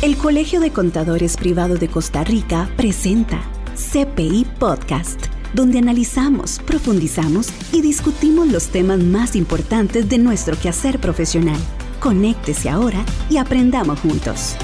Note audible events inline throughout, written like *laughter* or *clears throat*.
El Colegio de Contadores Privado de Costa Rica presenta CPI Podcast, donde analizamos, profundizamos y discutimos los temas más importantes de nuestro quehacer profesional. Conéctese ahora y aprendamos juntos.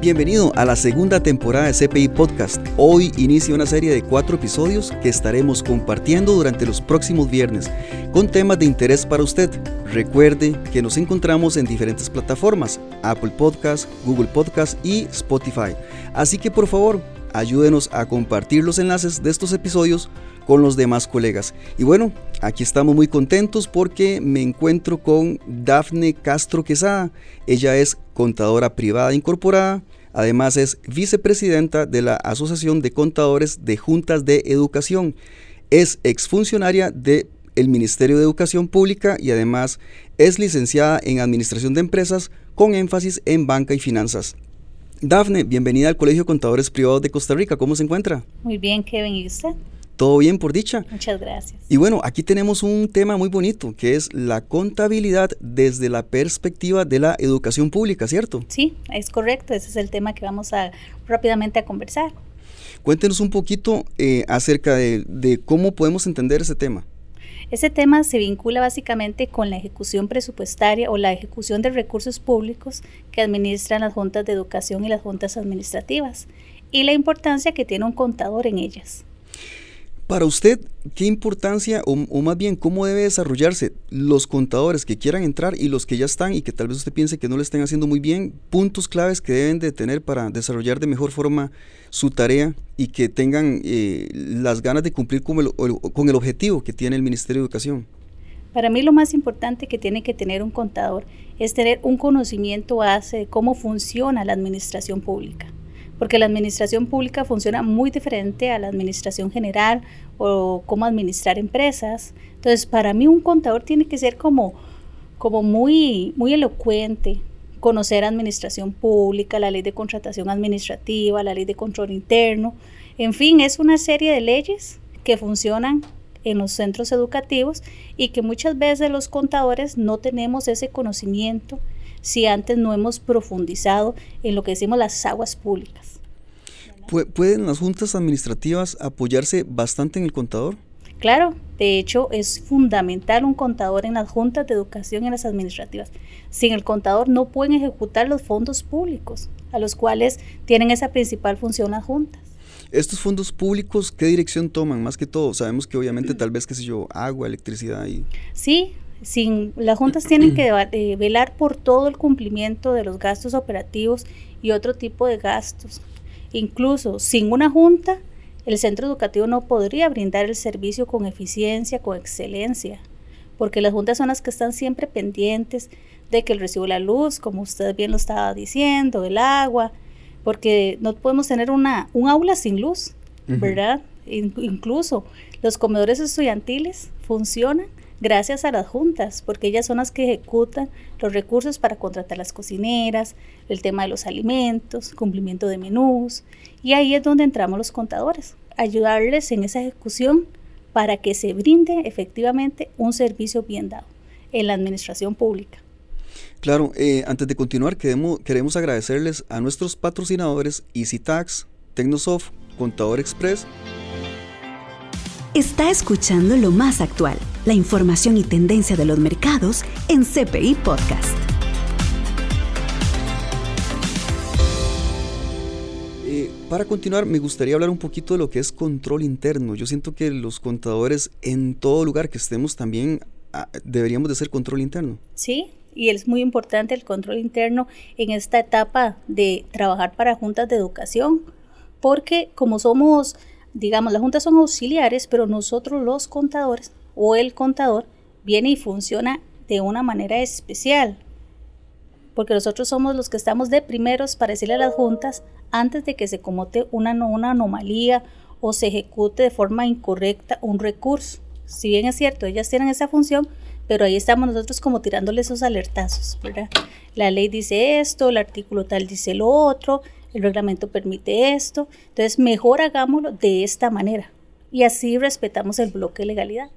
Bienvenido a la segunda temporada de CPI Podcast. Hoy inicia una serie de cuatro episodios que estaremos compartiendo durante los próximos viernes con temas de interés para usted. Recuerde que nos encontramos en diferentes plataformas, Apple Podcast, Google Podcast y Spotify. Así que por favor, ayúdenos a compartir los enlaces de estos episodios con los demás colegas. Y bueno, aquí estamos muy contentos porque me encuentro con Dafne Castro Quesada. Ella es contadora privada incorporada Además es vicepresidenta de la Asociación de Contadores de Juntas de Educación. Es exfuncionaria del Ministerio de Educación Pública y además es licenciada en Administración de Empresas con énfasis en banca y finanzas. Dafne, bienvenida al Colegio de Contadores Privados de Costa Rica. ¿Cómo se encuentra? Muy bien, Kevin. ¿Y usted? Todo bien por dicha. Muchas gracias. Y bueno, aquí tenemos un tema muy bonito, que es la contabilidad desde la perspectiva de la educación pública, ¿cierto? Sí, es correcto. Ese es el tema que vamos a rápidamente a conversar. Cuéntenos un poquito eh, acerca de, de cómo podemos entender ese tema. Ese tema se vincula básicamente con la ejecución presupuestaria o la ejecución de recursos públicos que administran las juntas de educación y las juntas administrativas y la importancia que tiene un contador en ellas. Para usted, ¿qué importancia o, más bien cómo debe desarrollarse los contadores que quieran entrar y los que ya están y que tal vez usted piense que no lo estén haciendo muy bien? Puntos claves que deben de tener para desarrollar de mejor forma su tarea y que tengan eh, las ganas de cumplir con el, con el objetivo que tiene el Ministerio de Educación. Para mí lo más importante que tiene que tener un contador es tener un conocimiento base de cómo funciona la administración pública porque la administración pública funciona muy diferente a la administración general o cómo administrar empresas. Entonces, para mí un contador tiene que ser como, como muy, muy elocuente, conocer administración pública, la ley de contratación administrativa, la ley de control interno, en fin, es una serie de leyes que funcionan en los centros educativos y que muchas veces los contadores no tenemos ese conocimiento si antes no hemos profundizado en lo que decimos las aguas públicas. ¿Pueden las juntas administrativas apoyarse bastante en el contador? Claro, de hecho es fundamental un contador en las juntas de educación y en las administrativas. Sin el contador no pueden ejecutar los fondos públicos, a los cuales tienen esa principal función las juntas. Estos fondos públicos, ¿qué dirección toman? Más que todo, sabemos que obviamente tal vez, qué sé yo, agua, electricidad y... Sí, sin, las juntas tienen que eh, velar por todo el cumplimiento de los gastos operativos y otro tipo de gastos. Incluso sin una junta, el centro educativo no podría brindar el servicio con eficiencia, con excelencia, porque las juntas son las que están siempre pendientes de que el recibo de la luz, como usted bien lo estaba diciendo, el agua, porque no podemos tener una, un aula sin luz, ¿verdad? incluso los comedores estudiantiles funcionan gracias a las juntas, porque ellas son las que ejecutan los recursos para contratar las cocineras, el tema de los alimentos, cumplimiento de menús, y ahí es donde entramos los contadores, ayudarles en esa ejecución para que se brinde efectivamente un servicio bien dado en la administración pública. Claro, eh, antes de continuar, queremos, queremos agradecerles a nuestros patrocinadores EasyTax, Tecnosoft, Contador Express Está escuchando lo más actual, la información y tendencia de los mercados en CPI Podcast. Eh, para continuar, me gustaría hablar un poquito de lo que es control interno. Yo siento que los contadores en todo lugar que estemos también ah, deberíamos de hacer control interno. Sí, y es muy importante el control interno en esta etapa de trabajar para juntas de educación, porque como somos digamos, las juntas son auxiliares, pero nosotros los contadores o el contador viene y funciona de una manera especial, porque nosotros somos los que estamos de primeros para decirle a las juntas antes de que se comote una, una anomalía o se ejecute de forma incorrecta un recurso. Si bien es cierto, ellas tienen esa función, pero ahí estamos nosotros como tirándole esos alertazos, ¿verdad? La ley dice esto, el artículo tal dice lo otro, el reglamento permite esto, entonces mejor hagámoslo de esta manera y así respetamos el bloque de legalidad.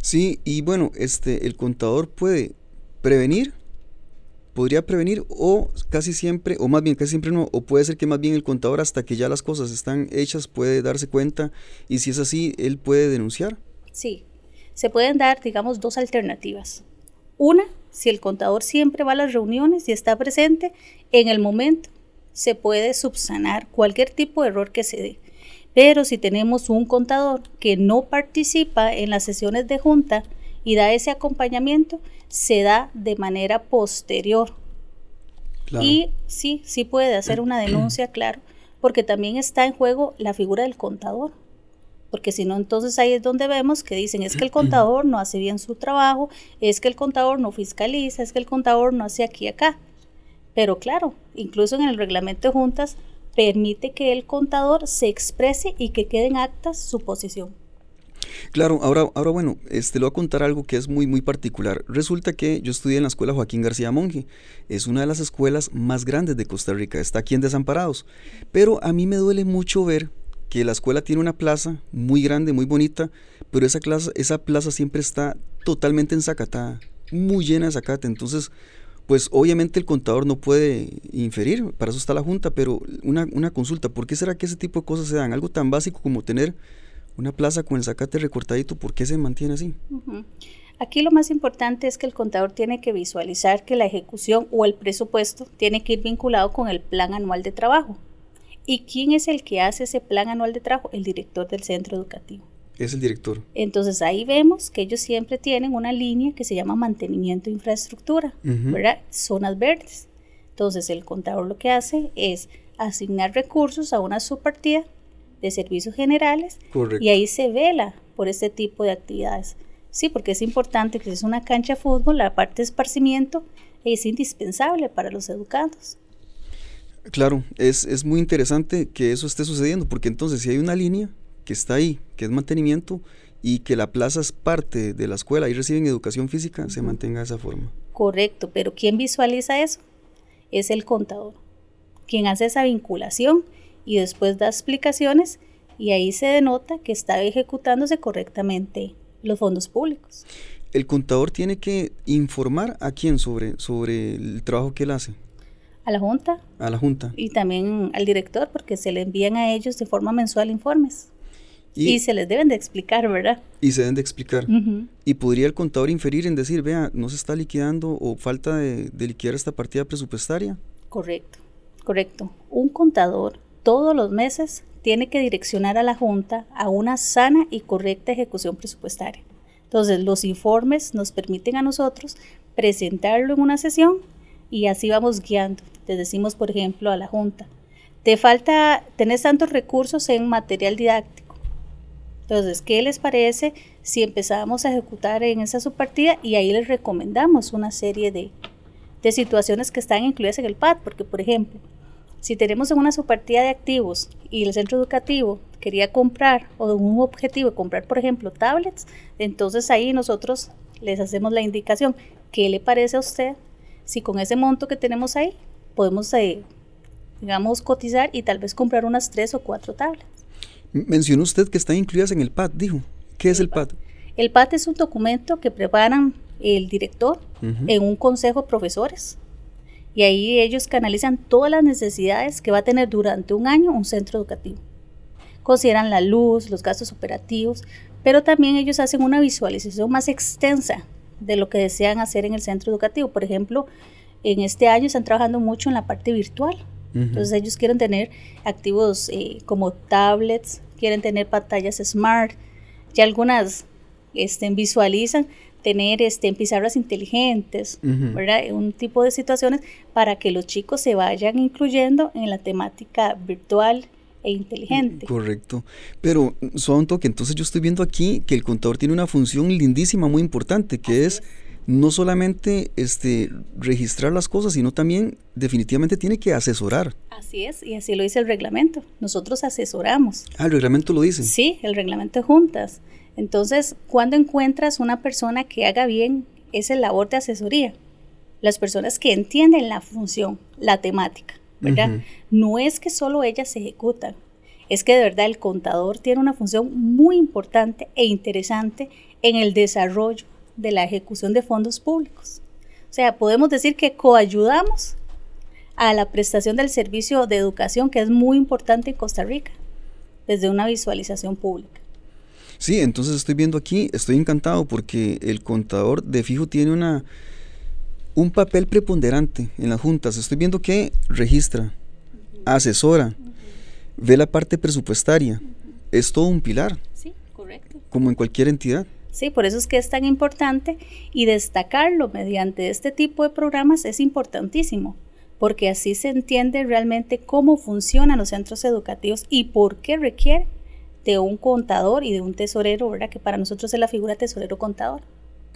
Sí, y bueno, este, el contador puede prevenir podría prevenir o casi siempre, o más bien casi siempre no, o puede ser que más bien el contador hasta que ya las cosas están hechas puede darse cuenta y si es así, él puede denunciar. Sí, se pueden dar, digamos, dos alternativas. Una, si el contador siempre va a las reuniones y está presente, en el momento se puede subsanar cualquier tipo de error que se dé. Pero si tenemos un contador que no participa en las sesiones de junta y da ese acompañamiento, se da de manera posterior. Y sí, sí puede hacer una denuncia, *clears throat* claro, porque también está en juego la figura del contador. Porque si no, entonces ahí es donde vemos que dicen, es que el *clears throat* contador no hace bien su trabajo, es que el contador no fiscaliza, es que el contador no hace aquí y acá. Pero claro, incluso en el reglamento de juntas permite que el contador se exprese y que quede en actas su posición. Claro, ahora, ahora bueno, este, le voy a contar algo que es muy, muy particular. Resulta que yo estudié en la escuela Joaquín García Monge. Es una de las escuelas más grandes de Costa Rica. Está aquí en Desamparados. Pero a mí me duele mucho ver que la escuela tiene una plaza muy grande, muy bonita, pero esa, plaza, esa plaza siempre está totalmente ensacatada, muy llena de zacate. Entonces, pues obviamente el contador no puede inferir, para eso está la junta, pero una, una consulta, ¿por qué será que ese tipo de cosas se dan? Algo tan básico como tener una plaza con el zacate recortadito, ¿por qué se mantiene así? Aquí lo más importante es que el contador tiene que visualizar que la ejecución o el presupuesto tiene que ir vinculado con el plan anual de trabajo. ¿Y quién es el que hace ese plan anual de trabajo? El director del centro educativo. Es el director. Entonces ahí vemos que ellos siempre tienen una línea que se llama mantenimiento de infraestructura, ¿verdad? Zonas verdes. Entonces el contador lo que hace es asignar recursos a una subpartida de servicios generales y ahí se vela por este tipo de actividades. Sí, porque es importante que si es una cancha de fútbol, la parte de esparcimiento es indispensable para los educandos. Claro, es, es muy interesante que eso esté sucediendo, porque entonces si hay una línea que está ahí, que es mantenimiento, y que la plaza es parte de la escuela y reciben educación física, se mantenga de esa forma. Correcto, pero ¿quién visualiza eso? Es el contador, quien hace esa vinculación y después da explicaciones y ahí se denota que está ejecutándose correctamente los fondos públicos. El contador tiene que informar a quién sobre, sobre el trabajo que él hace. A la Junta. A la Junta. Y también al director, porque se le envían a ellos de forma mensual informes. Y, se les deben de explicar, ¿verdad? Y se deben de explicar. Y podría el contador inferir en decir, vea, no se está liquidando o falta de, de liquidar esta partida presupuestaria. Correcto, correcto. Un contador todos los meses tiene que direccionar a la Junta a una sana y correcta ejecución presupuestaria. Entonces, los informes nos permiten a nosotros presentarlo en una sesión y así vamos guiando. Te decimos, por ejemplo, a la Junta, te falta, tenés tantos recursos en material didáctico. Entonces, ¿qué les parece si empezamos a ejecutar en esa subpartida y ahí les recomendamos una serie de, de situaciones que están incluidas en el PAD? Porque, por ejemplo, si tenemos una subpartida de activos y el centro educativo quería comprar o un objetivo comprar, por ejemplo, tablets, entonces ahí nosotros les hacemos la indicación. ¿Qué le parece a usted si con ese monto que tenemos ahí podemos, eh, digamos, cotizar y tal vez comprar unas tres o cuatro tablets? Mencionó usted que están incluidas en el PAD, dijo. ¿Qué es el PAD? El PAD es un documento que preparan el director en un consejo de profesores y ahí ellos canalizan todas las necesidades que va a tener durante un año un centro educativo. Consideran la luz, los gastos operativos, pero también ellos hacen una visualización más extensa de lo que desean hacer en el centro educativo. Por ejemplo, en este año están trabajando mucho en la parte virtual. Entonces ellos quieren tener activos eh, como tablets, quieren tener pantallas smart, ya algunas este, visualizan tener este, en pizarras inteligentes, ¿verdad? Un tipo de situaciones para que los chicos se vayan incluyendo en la temática virtual e inteligente. Correcto. Pero, son que entonces yo estoy viendo aquí que el contador tiene una función lindísima, muy importante, que es, no solamente este, registrar las cosas, sino también definitivamente tiene que asesorar. Así es, y así lo dice el reglamento. Nosotros asesoramos. Ah, el reglamento lo dice. Sí, el reglamento juntas. Entonces, cuando encuentras una persona que haga bien esa labor de asesoría, las personas que entienden la función, la temática, ¿verdad? No es que solo ellas se ejecutan, es que de verdad el contador tiene una función muy importante e interesante en el desarrollo de la ejecución de fondos públicos. O sea, podemos decir que coayudamos a la prestación del servicio de educación, que es muy importante en Costa Rica, desde una visualización pública. Sí, entonces estoy viendo aquí, estoy encantado porque el contador de fijo tiene una un papel preponderante en las juntas. Estoy viendo que registra, asesora, ve la parte presupuestaria. Es todo un pilar. Sí, correcto. Como en cualquier entidad. Sí, por eso es que es tan importante y destacarlo mediante este tipo de programas es importantísimo, porque así se entiende realmente cómo funcionan los centros educativos y por qué requiere de un contador y de un tesorero, ¿verdad? Que para nosotros es la figura tesorero-contador.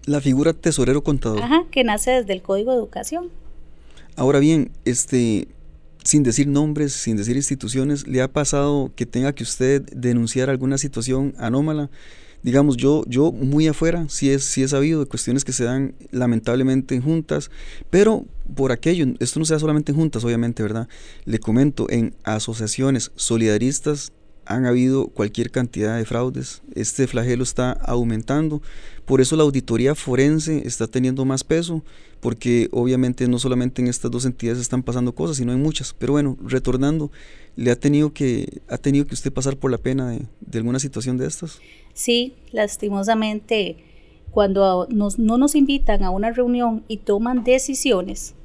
La figura tesorero-contador. Ajá, que nace desde el Código de Educación. Ahora bien, este, sin decir nombres, sin decir instituciones, ¿le ha pasado que tenga que usted denunciar alguna situación anómala? Digamos, yo, yo muy afuera, sí, es, sí he sabido de cuestiones que se dan lamentablemente en juntas, pero por aquello, esto no sea solamente en juntas, obviamente, ¿verdad? Le comento, en asociaciones solidaristas han habido cualquier cantidad de fraudes, este flagelo está aumentando, por eso la auditoría forense está teniendo más peso, porque obviamente no solamente en estas dos entidades están pasando cosas, sino en muchas. Pero bueno, retornando, ¿le ha tenido que, ha tenido que usted pasar por la pena de, alguna situación de estas? Sí, lastimosamente, cuando no nos invitan a una reunión y toman decisiones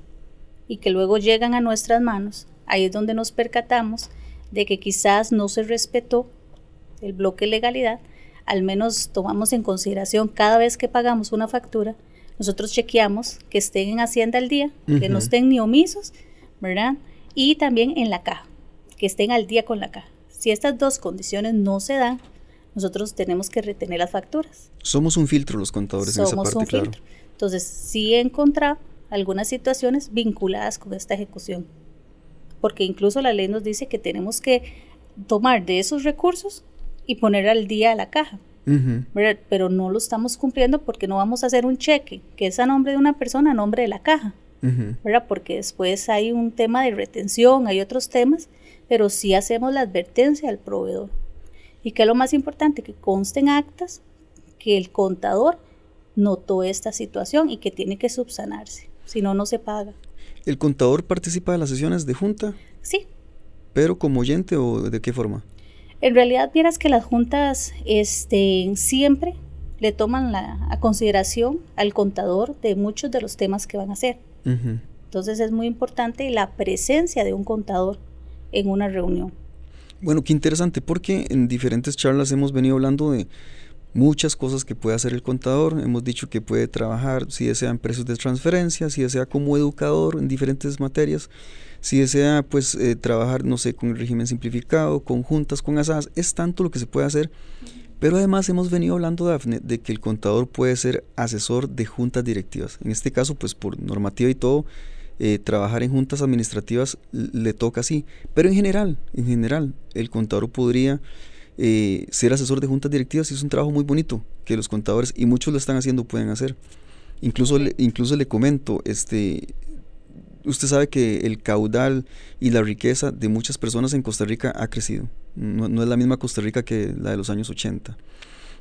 y que luego llegan a nuestras manos, ahí es donde nos percatamos de que quizás no se respetó el bloque legalidad, al menos tomamos en consideración cada vez que pagamos una factura, nosotros chequeamos que estén en Hacienda al día, que no estén ni omisos, ¿verdad? Y también en la caja, que estén al día con la caja. Si estas dos condiciones no se dan, nosotros tenemos que retener las facturas. Somos un filtro los contadores Somos en esa parte, un filtro. Entonces, sí he encontrado algunas situaciones vinculadas con esta ejecución porque incluso la ley nos dice que tenemos que tomar de esos recursos y poner al día la caja. Pero no lo estamos cumpliendo porque no vamos a hacer un cheque que es a nombre de una persona, a nombre de la caja. ¿verdad? Porque después hay un tema de retención, hay otros temas, pero sí hacemos la advertencia al proveedor. Y que es lo más importante, que consten actas que el contador notó esta situación y que tiene que subsanarse, si no, no se paga. ¿El contador participa de las sesiones de junta? Sí. ¿Pero como oyente o de qué forma? En realidad, vieras que las juntas este, siempre le toman la, a consideración al contador de muchos de los temas que van a hacer. Entonces es muy importante la presencia de un contador en una reunión. Bueno, qué interesante, porque en diferentes charlas hemos venido hablando de muchas cosas que puede hacer el contador. Hemos dicho que puede trabajar si desea en precios de transferencia, si desea como educador en diferentes materias, si desea pues eh, trabajar, no sé, con el régimen simplificado, con juntas, con asadas, es tanto lo que se puede hacer. Pero además hemos venido hablando, Dafne, de que el contador puede ser asesor de juntas directivas. En este caso, pues por normativa y todo, eh, trabajar en juntas administrativas le toca así. Pero en general, en general, el contador podría eh, ser asesor de juntas directivas es un trabajo muy bonito que los contadores, y muchos lo están haciendo, pueden hacer. Incluso, le, incluso le comento, este, usted sabe que el caudal y la riqueza de muchas personas en Costa Rica ha crecido. No, es la misma Costa Rica que la de los años 80.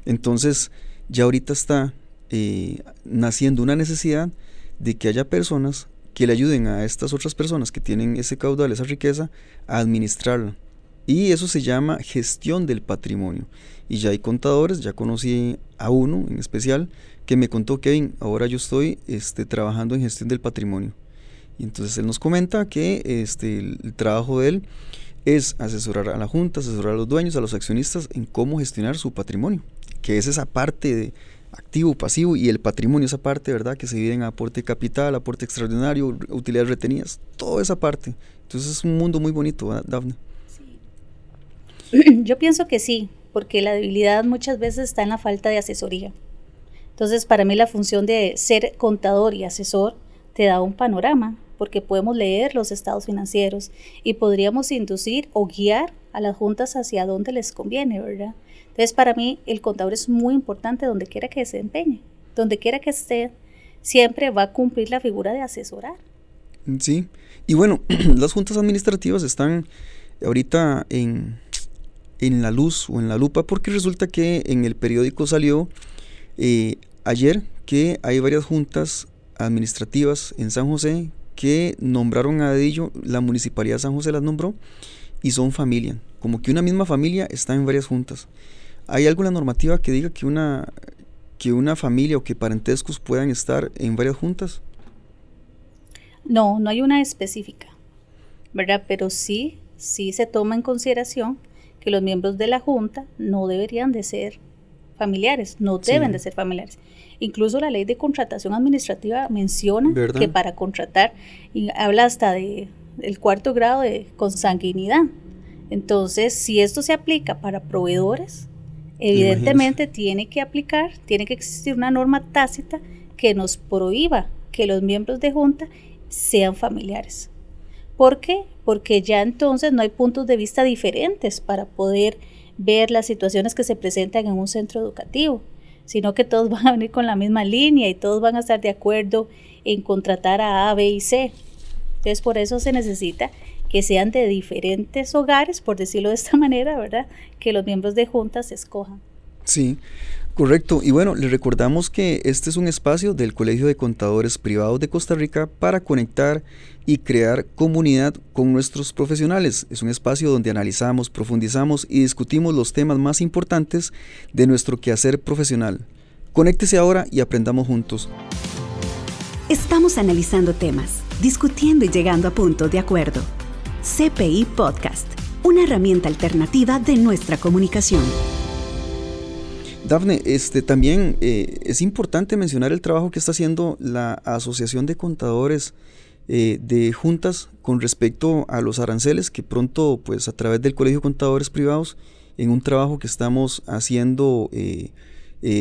Entonces, ya ahorita está eh, naciendo una necesidad de que haya personas que le ayuden a estas otras personas que tienen ese caudal, esa riqueza, a administrarla. Y eso se llama gestión del patrimonio. Y ya hay contadores, ya conocí a uno en especial, que me contó, Kevin, ahora yo estoy este, trabajando en gestión del patrimonio. Y entonces él nos comenta que este, el, trabajo de él es asesorar a la Junta, asesorar a los dueños, a los accionistas en cómo gestionar su patrimonio, que es esa parte de activo, pasivo y el patrimonio, esa parte, ¿verdad? Que se divide en aporte capital, aporte extraordinario, utilidades retenidas, toda esa parte. Entonces es un mundo muy bonito, Dafne. *clears throat* Yo pienso que sí, porque la debilidad muchas veces está en la falta de asesoría. Entonces, para mí la función de ser contador y asesor te da un panorama, porque podemos leer los estados financieros y podríamos inducir o guiar a las juntas hacia donde les conviene, ¿verdad? Entonces, para mí el contador es muy importante donde quiera que se empeñe, donde quiera que esté, siempre va a cumplir la figura de asesorar. Sí, y bueno, *clears throat* las juntas administrativas están ahorita en, en la luz o en la lupa porque resulta que en el periódico salió eh, ayer que hay varias juntas administrativas en San José que nombraron a Dedillo, la municipalidad de San José las nombró y son familia, como que una misma familia está en varias juntas. ¿Hay alguna normativa que diga que una, que una familia o que parentescos puedan estar en varias juntas? No, no hay una específica, ¿verdad? Pero sí, sí se toma en consideración que los miembros de la junta no deberían de ser familiares, no deben de ser familiares. Incluso la ley de contratación administrativa menciona que para contratar, y habla hasta de el cuarto grado de consanguinidad. Entonces, si esto se aplica para proveedores, evidentemente tiene que aplicar, tiene que existir una norma tácita que nos prohíba que los miembros de junta sean familiares. ¿Por qué? Porque ya entonces no hay puntos de vista diferentes para poder ver las situaciones que se presentan en un centro educativo, sino que todos *laughs* van a venir con la misma línea y todos van a estar de acuerdo en contratar a A, B y C. Entonces por eso se necesita que sean de diferentes hogares, por decirlo de esta *laughs* manera, ¿verdad? Que los miembros de juntas se escojan. Sí, Correcto, y bueno, les recordamos que este es un espacio del Colegio de Contadores Privados de Costa Rica para conectar y crear comunidad con nuestros profesionales. Es un espacio donde analizamos, profundizamos y discutimos los temas más importantes de nuestro quehacer profesional. Conéctese ahora y aprendamos juntos. Estamos analizando temas, discutiendo y llegando a puntos de acuerdo. CPI Podcast, una herramienta alternativa de nuestra comunicación. Dafne, este, también eh, es importante mencionar el trabajo que está haciendo la Asociación de Contadores eh, de Juntas con respecto a los aranceles, que pronto, pues a través del Colegio de Contadores Privados, en un trabajo que estamos haciendo eh,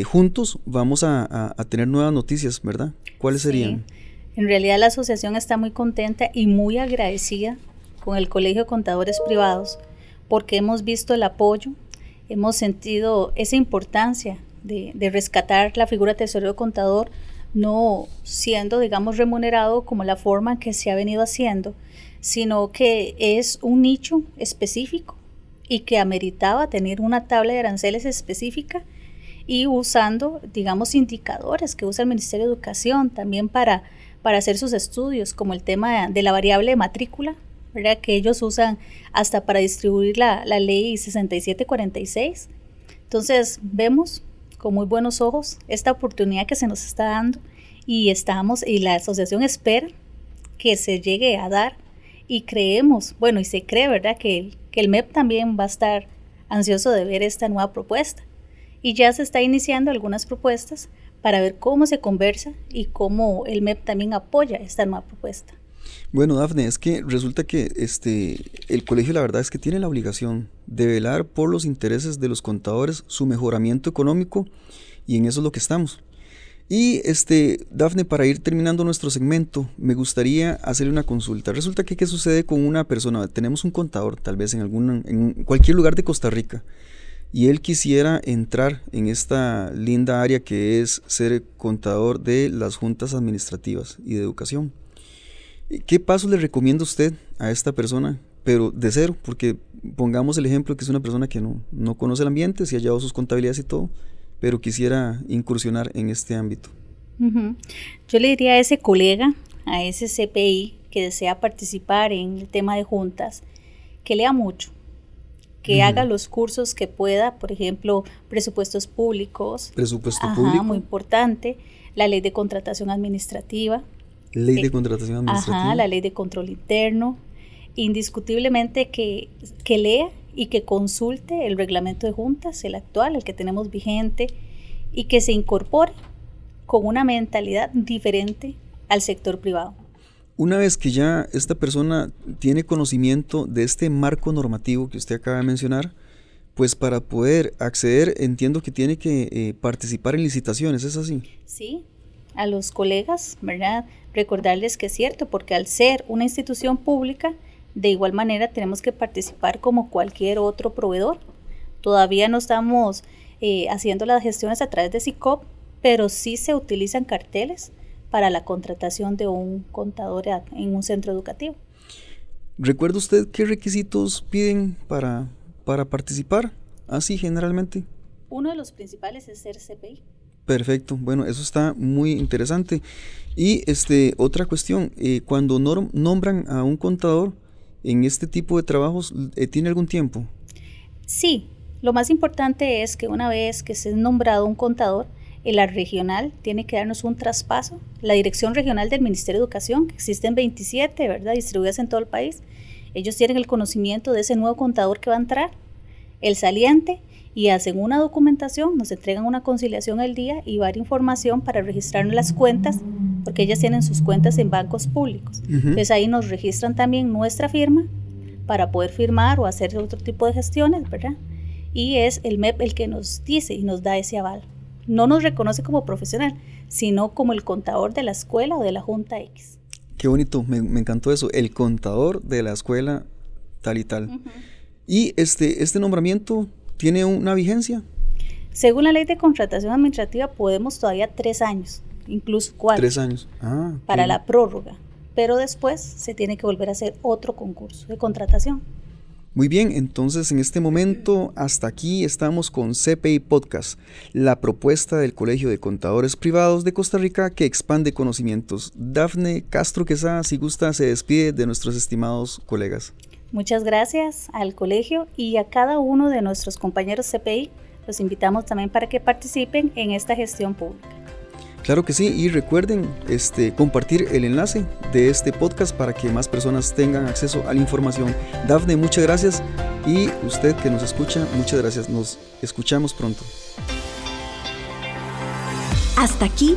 juntos, vamos a, tener nuevas noticias, ¿verdad? ¿Cuáles serían? En realidad la asociación está muy contenta y muy agradecida con el Colegio de Contadores Privados porque hemos visto el apoyo hemos sentido esa importancia de, rescatar la figura de tesorero contador, no siendo, digamos, remunerado como la forma que se ha venido haciendo, sino que es un nicho específico y que ameritaba tener una tabla de aranceles específica y usando, digamos, indicadores que usa el Ministerio de Educación también para, para hacer sus estudios, como el tema de la variable de matrícula, ¿verdad? que ellos usan hasta para distribuir la, la ley 6746. Entonces vemos con muy buenos ojos esta oportunidad que se nos está dando y estamos y la asociación espera que se llegue a dar y creemos, bueno, y se cree, ¿verdad? Que, que el MEP también va a estar ansioso de ver esta nueva propuesta. Y ya se está iniciando algunas propuestas para ver cómo se conversa y cómo el MEP también apoya esta nueva propuesta. Bueno, Dafne, es que resulta que este, el colegio la verdad es que tiene la obligación de velar por los intereses de los contadores, su mejoramiento económico, y en eso es lo que estamos. Y este, Dafne, para ir terminando nuestro segmento, me gustaría hacerle una consulta. Resulta que qué sucede con una persona, tenemos un contador, tal vez en algún, en cualquier lugar de Costa Rica, y él quisiera entrar en esta linda área que es ser contador de las juntas administrativas y de educación. ¿Qué paso le recomienda usted a esta persona? Pero de cero, porque pongamos el ejemplo que es una persona que no, no conoce el ambiente, si ha llevado sus contabilidades y todo, pero quisiera incursionar en este ámbito. Yo le diría a ese colega, a ese CPI que desea participar en el tema de juntas, que lea mucho, que haga los cursos que pueda, por ejemplo, presupuestos públicos. Presupuesto público. Muy importante. La ley de contratación administrativa, Ley de contratación administrativa. Ajá, la ley de control interno. Indiscutiblemente que, que lea y que consulte el reglamento de juntas, el actual, el que tenemos vigente, y que se incorpore con una mentalidad diferente al sector privado. Una vez que ya esta persona tiene conocimiento de este marco normativo que usted acaba de mencionar, pues para poder acceder entiendo que tiene que eh, participar en licitaciones, ¿es así? Sí, a los colegas, ¿verdad? Recordarles que es cierto, porque al ser una institución pública, de igual manera tenemos que participar como cualquier otro proveedor. Todavía no estamos eh, haciendo las gestiones a través de SICOP, pero sí se utilizan carteles para la contratación de un contador en un centro educativo. ¿Recuerda usted qué requisitos piden para, para participar? Así generalmente. Uno de los principales es ser CPI. Perfecto, bueno, eso está muy interesante. Y este, otra cuestión, eh, cuando nombran a un contador en este tipo de trabajos, eh, ¿tiene algún tiempo? Sí, lo más importante es que una vez que se ha nombrado un contador, el la regional tiene que darnos un traspaso. La dirección regional del Ministerio de Educación, que existen 27, ¿verdad? Distribuidas en todo el país. Ellos tienen el conocimiento de ese nuevo contador que va a entrar, el saliente, y hacen una documentación, nos entregan una conciliación al día y varias información para registrar las cuentas, porque ellas tienen sus cuentas en bancos públicos. Entonces ahí nos registran también nuestra firma para poder firmar o hacer otro tipo de gestiones, ¿verdad? Y es el MEP el que nos dice y nos da ese aval. No nos reconoce como profesional, sino como el contador de la escuela o de la Junta X. Qué bonito, me, encantó eso, el contador de la escuela tal y tal. Y este, este nombramiento tiene una vigencia. Según la ley de contratación administrativa podemos todavía tres años, incluso cuatro. Tres años. Ah, para la prórroga. Pero después se tiene que volver a hacer otro concurso de contratación. Muy bien, entonces en este momento hasta aquí estamos con CPI Podcast, la propuesta del Colegio de Contadores Privados de Costa Rica que expande conocimientos. Dafne Castro Quesada, si gusta, se despide de nuestros estimados colegas. Muchas gracias al colegio y a cada uno de nuestros compañeros CPI. Los invitamos también para que participen en esta gestión pública. Claro que sí, y recuerden este, compartir el enlace de este podcast para que más personas tengan acceso a la información. Dafne, muchas gracias y usted que nos escucha, muchas gracias. Nos escuchamos pronto. Hasta aquí